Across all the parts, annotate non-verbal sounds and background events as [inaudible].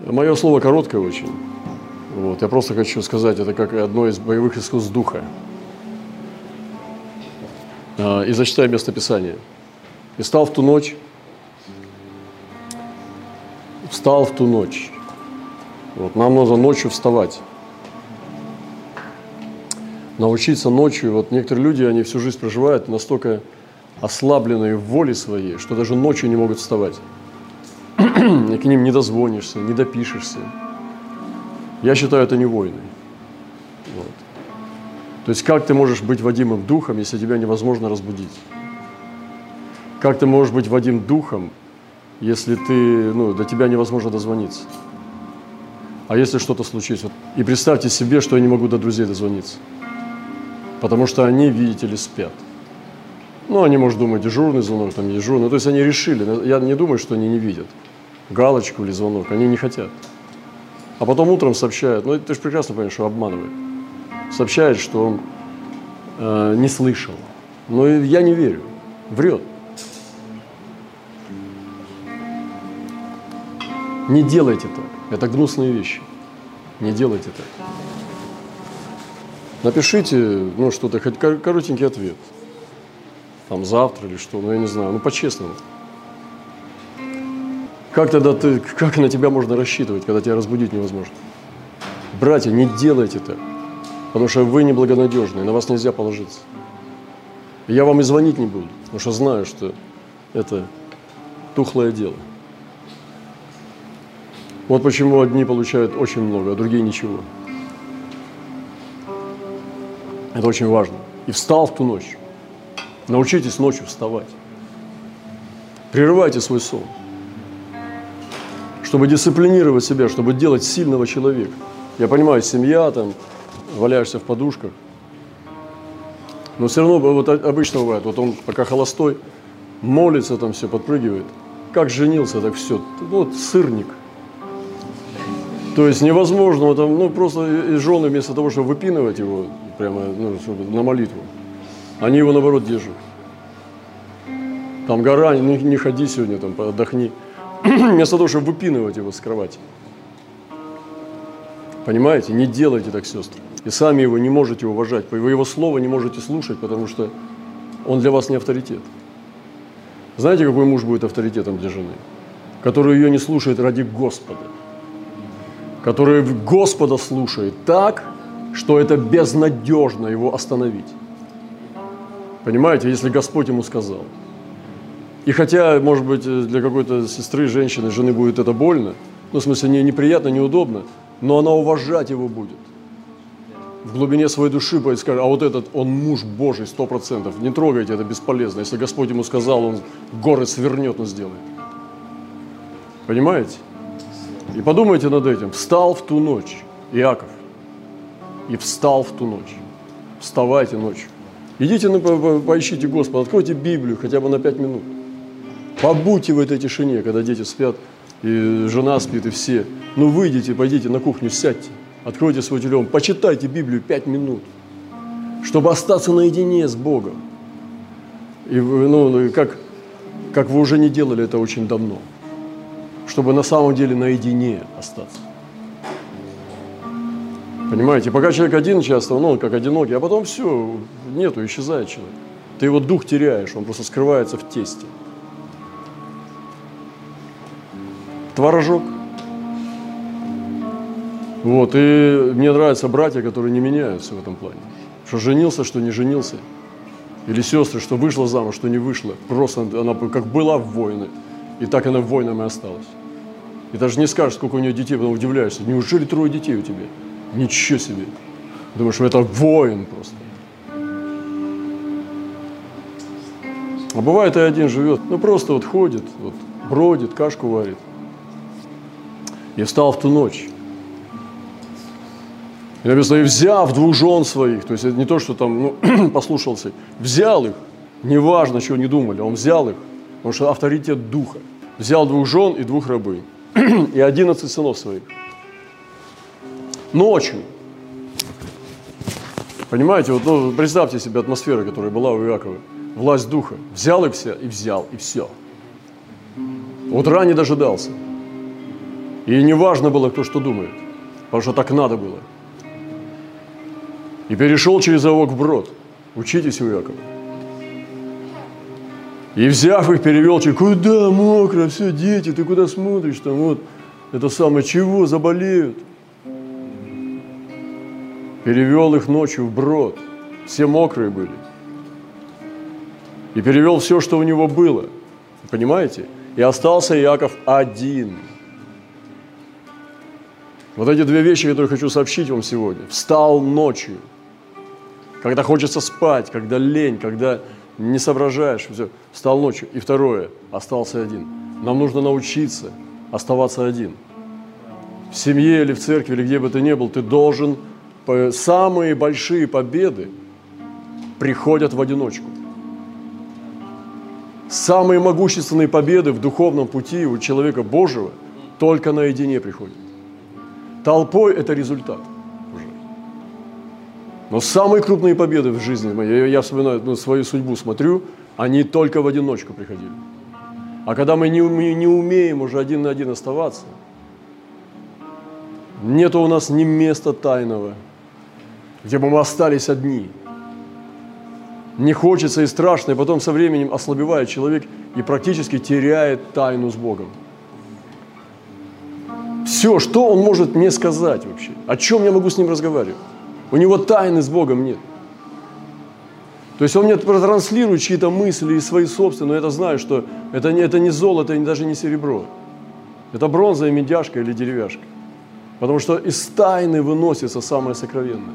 Мое слово короткое очень. Вот. Я просто хочу сказать, это как одно из боевых искусств духа. А, и зачитаю местописание. «И стал в ту ночь, встал в ту ночь». Вот. Нам нужно ночью вставать. Научиться ночью. Вот некоторые люди, они всю жизнь проживают настолько ослабленные в воле своей, что даже ночью не могут вставать. И к ним не дозвонишься, не допишешься. Я считаю, это не войны. Вот. То есть как ты можешь быть Вадимом духом, если тебя невозможно разбудить? Как ты можешь быть Вадим духом, если ты, ну, до тебя невозможно дозвониться? А если что-то случится? И представьте себе, что я не могу до друзей дозвониться. Потому что они, видите ли, спят. Ну, они, может, думать, дежурный звонок, там дежурный. Ну, то есть они решили. Я не думаю, что они не видят галочку или звонок. Они не хотят. А потом утром сообщают, ну ты же прекрасно понимаешь, что обманывает. Сообщает, что он э, не слышал. Но я не верю. Врет. Не делайте так. Это гнусные вещи. Не делайте так. Напишите, ну, что-то, хоть коротенький ответ. Там завтра или что, ну, я не знаю, ну, по-честному. Как тогда ты, как на тебя можно рассчитывать, когда тебя разбудить невозможно? Братья, не делайте так, потому что вы неблагонадежны, на вас нельзя положиться. Я вам и звонить не буду, потому что знаю, что это тухлое дело. Вот почему одни получают очень много, а другие ничего. Это очень важно. И встал в ту ночь. Научитесь ночью вставать. Прерывайте свой сон чтобы дисциплинировать себя, чтобы делать сильного человека. Я понимаю, семья, там, валяешься в подушках. Но все равно вот обычно бывает, вот он пока холостой, молится там все, подпрыгивает. Как женился, так все. Вот сырник. То есть невозможно, там, ну просто и жены вместо того, чтобы выпинывать его прямо ну, на молитву, они его наоборот держат. Там гора, не, не ходи сегодня, там отдохни. [clears throat] вместо того, чтобы выпинывать его с кровати. Понимаете? Не делайте так, сестры. И сами его не можете уважать. Вы его слово не можете слушать, потому что он для вас не авторитет. Знаете, какой муж будет авторитетом для жены? Который ее не слушает ради Господа. Который Господа слушает так, что это безнадежно его остановить. Понимаете, если Господь ему сказал – и хотя, может быть, для какой-то сестры, женщины, жены будет это больно, ну, в смысле, не, неприятно, неудобно, но она уважать его будет. В глубине своей души будет сказать, а вот этот, он муж Божий, сто процентов. Не трогайте, это бесполезно. Если Господь ему сказал, он горы свернет, он сделает. Понимаете? И подумайте над этим. Встал в ту ночь Иаков. И встал в ту ночь. Вставайте ночью. Идите, ну, поищите Господа, откройте Библию хотя бы на пять минут. Побудьте в этой тишине, когда дети спят, и жена спит, и все. Ну, выйдите, пойдите на кухню, сядьте, откройте свой телефон, почитайте Библию пять минут, чтобы остаться наедине с Богом. И ну, ну как, как вы уже не делали это очень давно, чтобы на самом деле наедине остаться. Понимаете, пока человек один часто, ну, он как одинокий, а потом все, нету, исчезает человек. Ты его дух теряешь, он просто скрывается в тесте. Творожок. Вот, и мне нравятся братья, которые не меняются в этом плане. Что женился, что не женился. Или сестры, что вышла замуж, что не вышла. Просто она как была в войны, и так она в войнам и осталась. И даже не скажешь, сколько у нее детей, потом удивляешься. Неужели трое детей у тебя? Ничего себе. Думаешь, что это воин просто. А бывает и один живет, ну просто вот ходит, вот, бродит, кашку варит. И встал в ту ночь. И написано, и взяв двух жен своих, то есть это не то, что там ну, [clears throat] послушался, взял их, неважно, чего не думали, он взял их, потому что авторитет духа. Взял двух жен и двух рабынь, [clears throat] и одиннадцать сынов своих. Ночью. Понимаете, вот ну, представьте себе атмосферу, которая была у Иакова. Власть духа. Взял их все и взял, и все. Утра не дожидался. И не важно было, кто что думает, потому что так надо было. И перешел через овок в брод. Учитесь у Якова. И взяв их, перевел через, куда мокро, все, дети, ты куда смотришь там, вот, это самое, чего, заболеют. Перевел их ночью в брод, все мокрые были. И перевел все, что у него было, понимаете? И остался Яков один. Вот эти две вещи, которые хочу сообщить вам сегодня. Встал ночью, когда хочется спать, когда лень, когда не соображаешь, все, встал ночью. И второе, остался один. Нам нужно научиться оставаться один. В семье или в церкви, или где бы ты ни был, ты должен... Самые большие победы приходят в одиночку. Самые могущественные победы в духовном пути у человека Божьего только наедине приходят. Толпой – это результат – но самые крупные победы в жизни моей, я вспоминаю ну, свою судьбу, смотрю, они только в одиночку приходили. А когда мы не, умеем, не умеем уже один на один оставаться, нет у нас ни места тайного, где бы мы остались одни. Не хочется и страшно, и потом со временем ослабевает человек и практически теряет тайну с Богом. Все, что он может мне сказать вообще? О чем я могу с ним разговаривать? У него тайны с Богом нет. То есть он мне транслирует чьи-то мысли и свои собственные, но я это знаю, что это не, это не золото, и даже не серебро. Это бронза и медяшка или деревяшка. Потому что из тайны выносится самое сокровенное.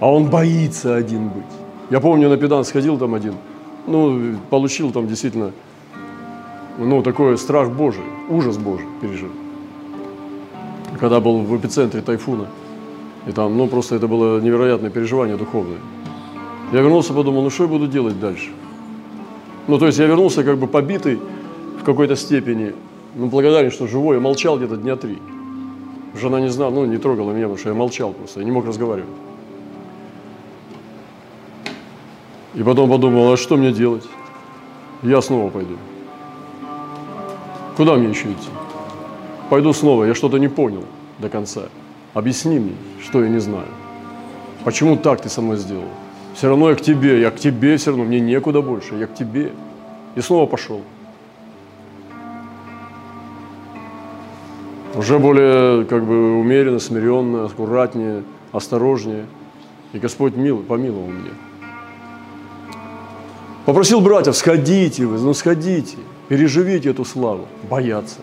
А он боится один быть. Я помню, на педан сходил там один, ну, получил там действительно, ну, такой страх Божий, ужас Божий пережил. Когда был в эпицентре тайфуна – и там, ну, просто это было невероятное переживание духовное. Я вернулся, подумал, ну, что я буду делать дальше? Ну, то есть я вернулся как бы побитый в какой-то степени, ну, благодарен, что живой. Я молчал где-то дня три. Жена не знала, ну, не трогала меня, потому что я молчал просто, я не мог разговаривать. И потом подумал, а что мне делать? Я снова пойду. Куда мне еще идти? Пойду снова, я что-то не понял до конца. Объясни мне, что я не знаю. Почему так ты со мной сделал? Все равно я к тебе, я к тебе все равно, мне некуда больше, я к тебе. И снова пошел. Уже более как бы умеренно, смиренно, аккуратнее, осторожнее. И Господь мил, помиловал мне. Попросил братьев, сходите вы, ну сходите, переживите эту славу. Бояться.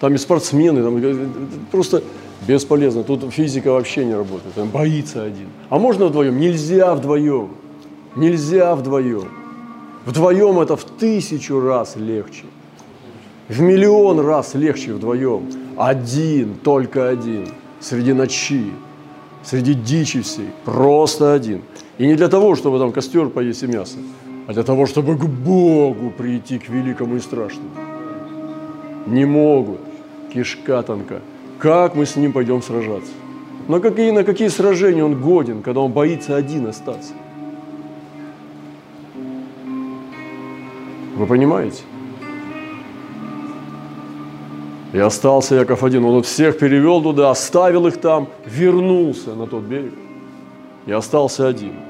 Там и спортсмены, там просто Бесполезно. Тут физика вообще не работает. Он боится один. А можно вдвоем? Нельзя вдвоем. Нельзя вдвоем. Вдвоем это в тысячу раз легче. В миллион раз легче вдвоем. Один, только один. Среди ночи, среди дичи всей. Просто один. И не для того, чтобы там костер поесть и мясо, а для того, чтобы к Богу прийти, к великому и страшному. Не могут. Кишка тонка. Как мы с ним пойдем сражаться? На какие, на какие сражения он годен, когда он боится один остаться? Вы понимаете? И остался Яков один. Он всех перевел туда, оставил их там, вернулся на тот берег. И остался один.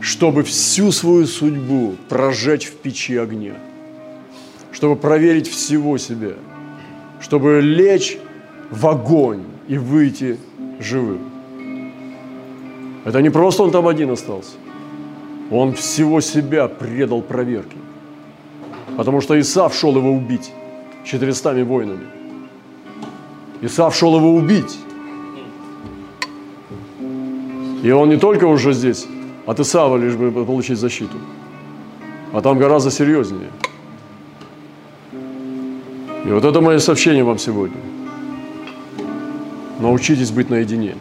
Чтобы всю свою судьбу прожечь в печи огня. Чтобы проверить всего себя. Чтобы лечь в огонь и выйти живым. Это не просто он там один остался. Он всего себя предал проверке. Потому что Исав шел его убить четырестами воинами. Исав шел его убить. И он не только уже здесь от Исава лишь бы получить защиту, а там гораздо серьезнее. И вот это мое сообщение вам сегодня – Научитесь быть наедине.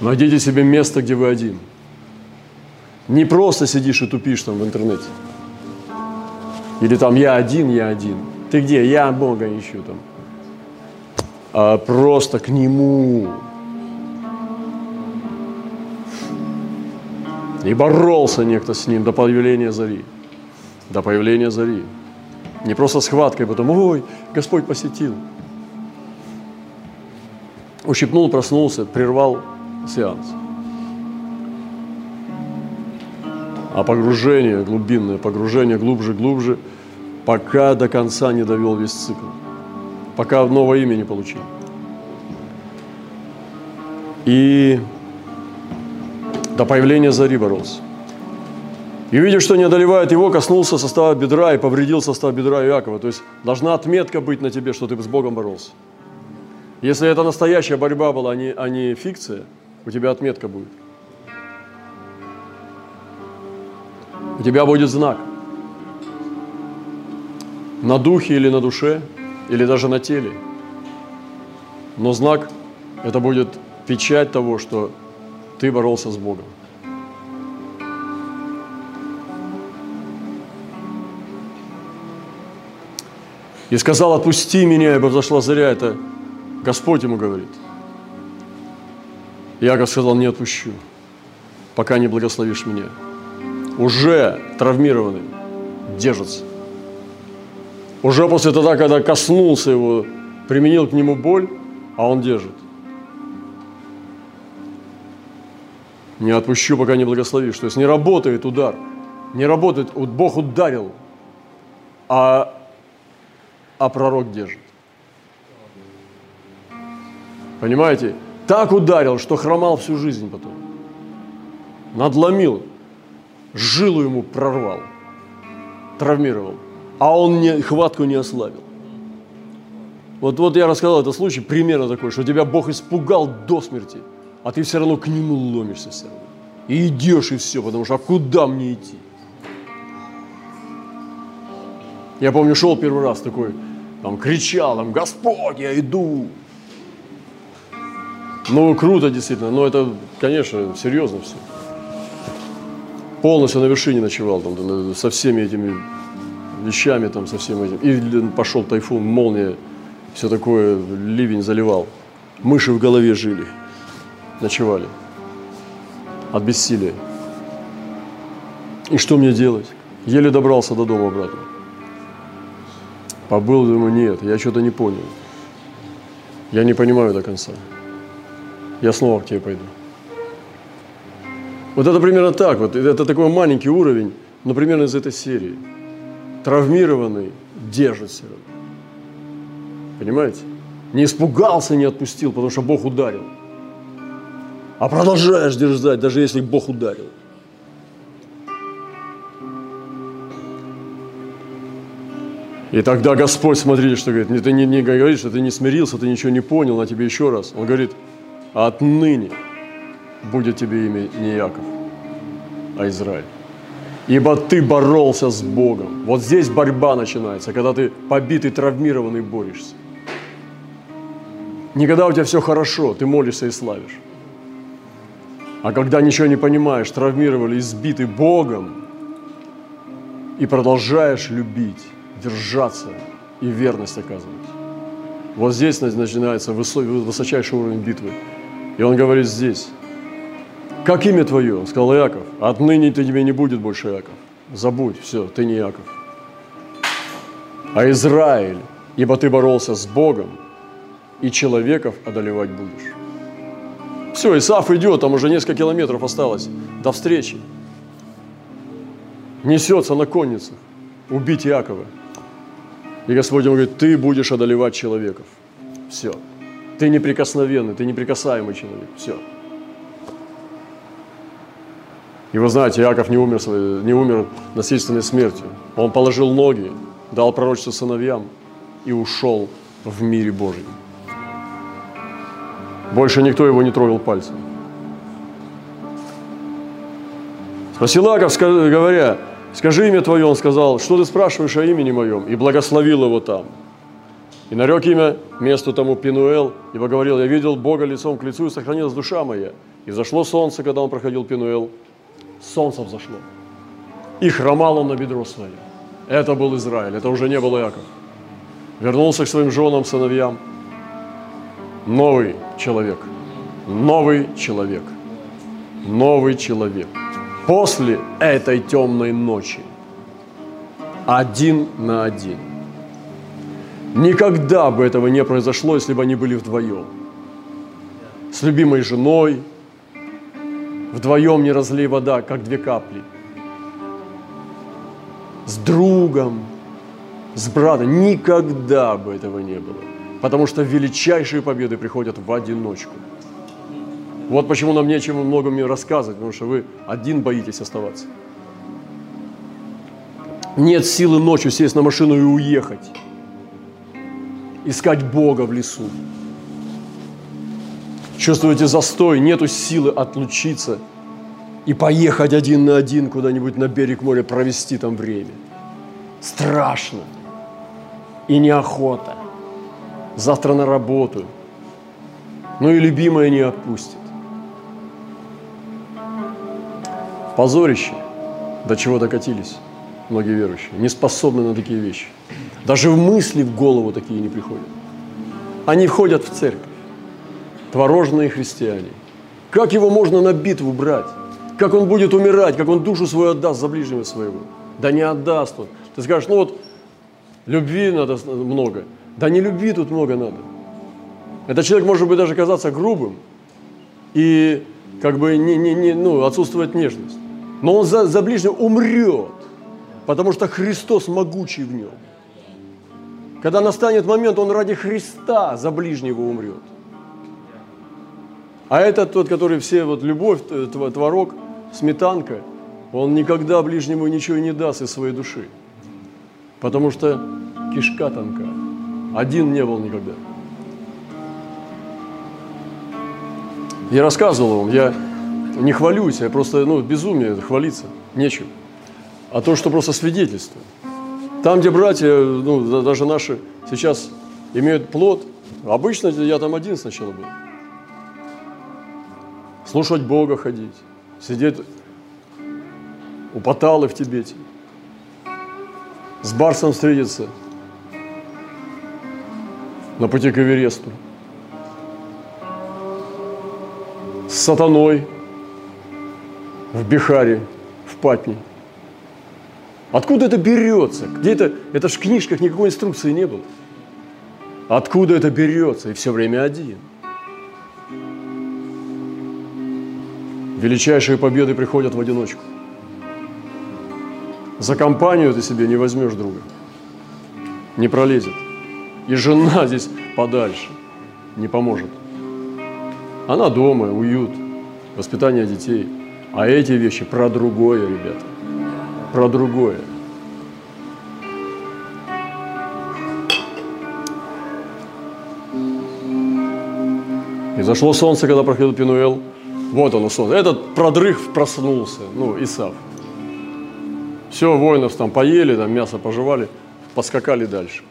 Найдите себе место, где вы один. Не просто сидишь и тупишь там в интернете. Или там я один, я один. Ты где? Я Бога ищу там. А просто к Нему. И боролся некто с Ним до появления зари. До появления зари. Не просто схваткой, потом, ой, Господь посетил. Ущипнул, проснулся, прервал сеанс. А погружение, глубинное погружение, глубже, глубже, пока до конца не довел весь цикл, пока новое имя не получил. И до появления зари боролся. И увидев, что не одолевает его, коснулся состава бедра и повредил состав бедра Иакова. То есть должна отметка быть на тебе, что ты с Богом боролся. Если это настоящая борьба была, а не, а не фикция, у тебя отметка будет. У тебя будет знак. На духе или на душе, или даже на теле. Но знак – это будет печать того, что ты боролся с Богом. И сказал, отпусти меня, ибо взошла заря. Это Господь ему говорит. Яков сказал, не отпущу, пока не благословишь меня. Уже травмированный держится. Уже после того, когда коснулся его, применил к нему боль, а он держит. Не отпущу, пока не благословишь. То есть не работает удар. Не работает, Бог ударил, а а пророк держит. Понимаете? Так ударил, что хромал всю жизнь потом. Надломил, жилу ему прорвал, травмировал, а он не, хватку не ослабил. Вот, вот я рассказал этот случай, примерно такой, что тебя Бог испугал до смерти, а ты все равно к нему ломишься все равно. И идешь, и все, потому что а куда мне идти? Я помню, шел первый раз такой, там кричал, там, Господь, я иду. Ну, круто действительно, но это, конечно, серьезно все. Полностью на вершине ночевал, там, со всеми этими вещами, там, со всем этим. И пошел тайфун, молния, все такое, ливень заливал. Мыши в голове жили, ночевали от бессилия. И что мне делать? Еле добрался до дома обратно. Побыл, думаю, нет, я что-то не понял. Я не понимаю до конца. Я снова к тебе пойду. Вот это примерно так. Вот это такой маленький уровень, но примерно из этой серии. Травмированный держит все равно. Понимаете? Не испугался, не отпустил, потому что Бог ударил. А продолжаешь держать, даже если Бог ударил. И тогда Господь, смотрите, что говорит, ты не, не говорит, что ты не смирился, ты ничего не понял, а тебе еще раз. Он говорит, отныне будет тебе имя не Яков, а Израиль. Ибо ты боролся с Богом. Вот здесь борьба начинается, когда ты побитый, травмированный борешься. Не когда у тебя все хорошо, ты молишься и славишь. А когда ничего не понимаешь, травмировали, избитый Богом, и продолжаешь любить, держаться и верность оказывать. Вот здесь начинается высочайший уровень битвы. И он говорит здесь, как имя твое? Он сказал, Иаков. Отныне ты тебе не будет больше Иаков. Забудь, все, ты не Иаков. А Израиль, ибо ты боролся с Богом, и человеков одолевать будешь. Все, Исаф идет, там уже несколько километров осталось до встречи. Несется на конницах убить Иакова. И Господь ему говорит, ты будешь одолевать человеков. Все. Ты неприкосновенный, ты неприкасаемый человек. Все. И вы знаете, Иаков не умер, не умер насильственной смертью. Он положил ноги, дал пророчество сыновьям и ушел в мире Божьем. Больше никто его не трогал пальцем. Спросил Иаков, говоря, Скажи имя твое, он сказал, что ты спрашиваешь о имени моем? И благословил его там. И нарек имя месту тому Пинуэл, ибо говорил, я видел Бога лицом к лицу, и сохранилась душа моя. И зашло солнце, когда он проходил Пинуэл. Солнце взошло. И хромал он на бедро свое. Это был Израиль, это уже не был Иаков. Вернулся к своим женам, сыновьям. Новый человек. Новый человек. Новый человек после этой темной ночи один на один – Никогда бы этого не произошло, если бы они были вдвоем. С любимой женой, вдвоем не разлей вода, как две капли. С другом, с братом. Никогда бы этого не было. Потому что величайшие победы приходят в одиночку. Вот почему нам нечем много мне рассказывать, потому что вы один боитесь оставаться. Нет силы ночью сесть на машину и уехать. Искать Бога в лесу. Чувствуете застой, нету силы отлучиться и поехать один на один куда-нибудь на берег моря, провести там время. Страшно и неохота. Завтра на работу. Ну и любимая не отпустит. Позорище, до чего докатились многие верующие, не способны на такие вещи. Даже в мысли в голову такие не приходят. Они входят в церковь, творожные христиане. Как его можно на битву брать? Как он будет умирать? Как он душу свою отдаст за ближнего своего? Да не отдаст он. Ты скажешь, ну вот любви надо много. Да не любви тут много надо. Этот человек может быть даже казаться грубым и как бы не, не, не, ну, отсутствует нежность. Но он за, за ближнего умрет, потому что Христос могучий в нем. Когда настанет момент, он ради Христа за ближнего умрет. А этот тот, который все, вот любовь, творог, сметанка, он никогда ближнему ничего не даст из своей души. Потому что кишка тонка. Один не был никогда. Я рассказывал вам, я не хвалюсь, я просто, ну, безумие хвалиться, нечем. А то, что просто свидетельство. Там, где братья, ну, даже наши сейчас имеют плод, обычно я там один сначала был. Слушать Бога ходить, сидеть у Паталы в Тибете, с Барсом встретиться на пути к Эвересту, с сатаной в Бихаре, в Патне. Откуда это берется? Где это? Это ж в книжках никакой инструкции не было. Откуда это берется? И все время один. Величайшие победы приходят в одиночку. За компанию ты себе не возьмешь друга. Не пролезет. И жена здесь подальше не поможет. Она дома, уют, воспитание детей. А эти вещи про другое, ребята. Про другое. И зашло солнце, когда проходил Пинуэл. Вот оно солнце. Этот продрых проснулся, ну, Исав. Все, воинов там поели, там мясо пожевали, поскакали дальше.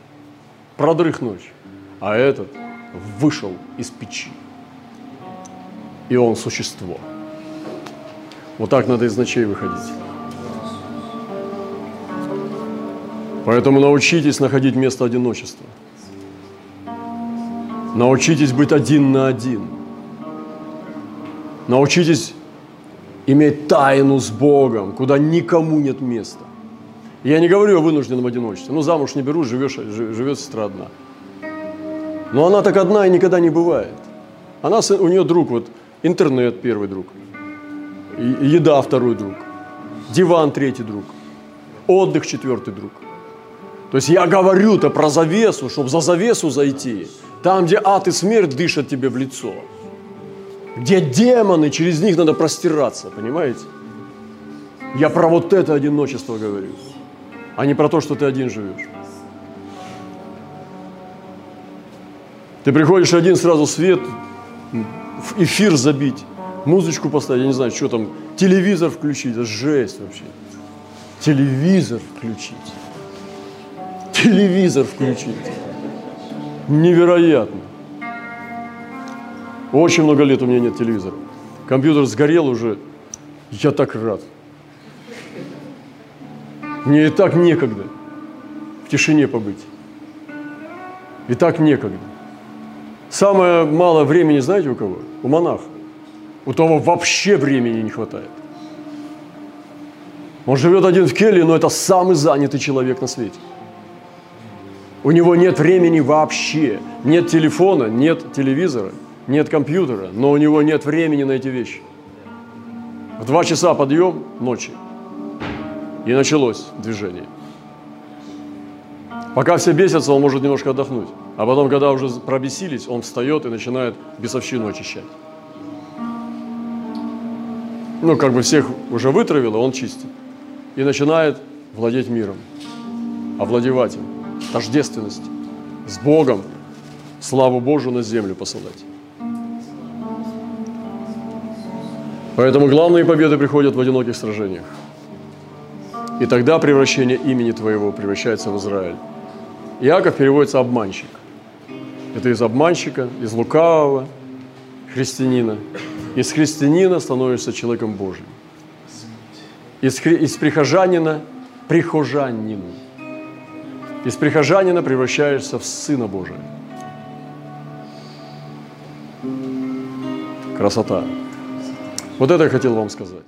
Продрых ночь. А этот вышел из печи. И он существо. Вот так надо из ночей выходить. Поэтому научитесь находить место одиночества. Научитесь быть один на один. Научитесь иметь тайну с Богом, куда никому нет места. Я не говорю о вынужденном одиночестве. Ну, замуж не беру, живешь, живет сестра одна. Но она так одна и никогда не бывает. Она, у нее друг, вот интернет первый друг, еда второй друг, диван третий друг, отдых четвертый друг. То есть я говорю-то про завесу, чтобы за завесу зайти, там, где ад и смерть дышат тебе в лицо – где демоны, через них надо простираться, понимаете? Я про вот это одиночество говорю, а не про то, что ты один живешь. Ты приходишь один, сразу свет, эфир забить, музычку поставить, я не знаю, что там, телевизор включить, это жесть вообще. Телевизор включить. Телевизор включить. Невероятно. Очень много лет у меня нет телевизора. Компьютер сгорел уже. Я так рад. Мне и так некогда в тишине побыть. И так некогда. Самое мало времени, знаете, у кого? У монаха. У того вообще времени не хватает. Он живет один в келье, но это самый занятый человек на свете. У него нет времени вообще. Нет телефона, нет телевизора, нет компьютера, но у него нет времени на эти вещи. В два часа подъем ночи. И началось движение. Пока все бесятся, он может немножко отдохнуть. А потом, когда уже пробесились, он встает и начинает бесовщину очищать. Ну, как бы всех уже вытравил, он чистит. И начинает владеть миром, овладевать им, тождественность с Богом, славу Божию на землю посылать. Поэтому главные победы приходят в одиноких сражениях. И тогда превращение имени Твоего превращается в Израиль. Иаков переводится «обманщик». Это из обманщика, из лукавого христианина. Из христианина становишься человеком Божьим. Из, хри... из прихожанина – прихожанину. Из прихожанина превращаешься в Сына Божия. Красота. Вот это я хотел вам сказать.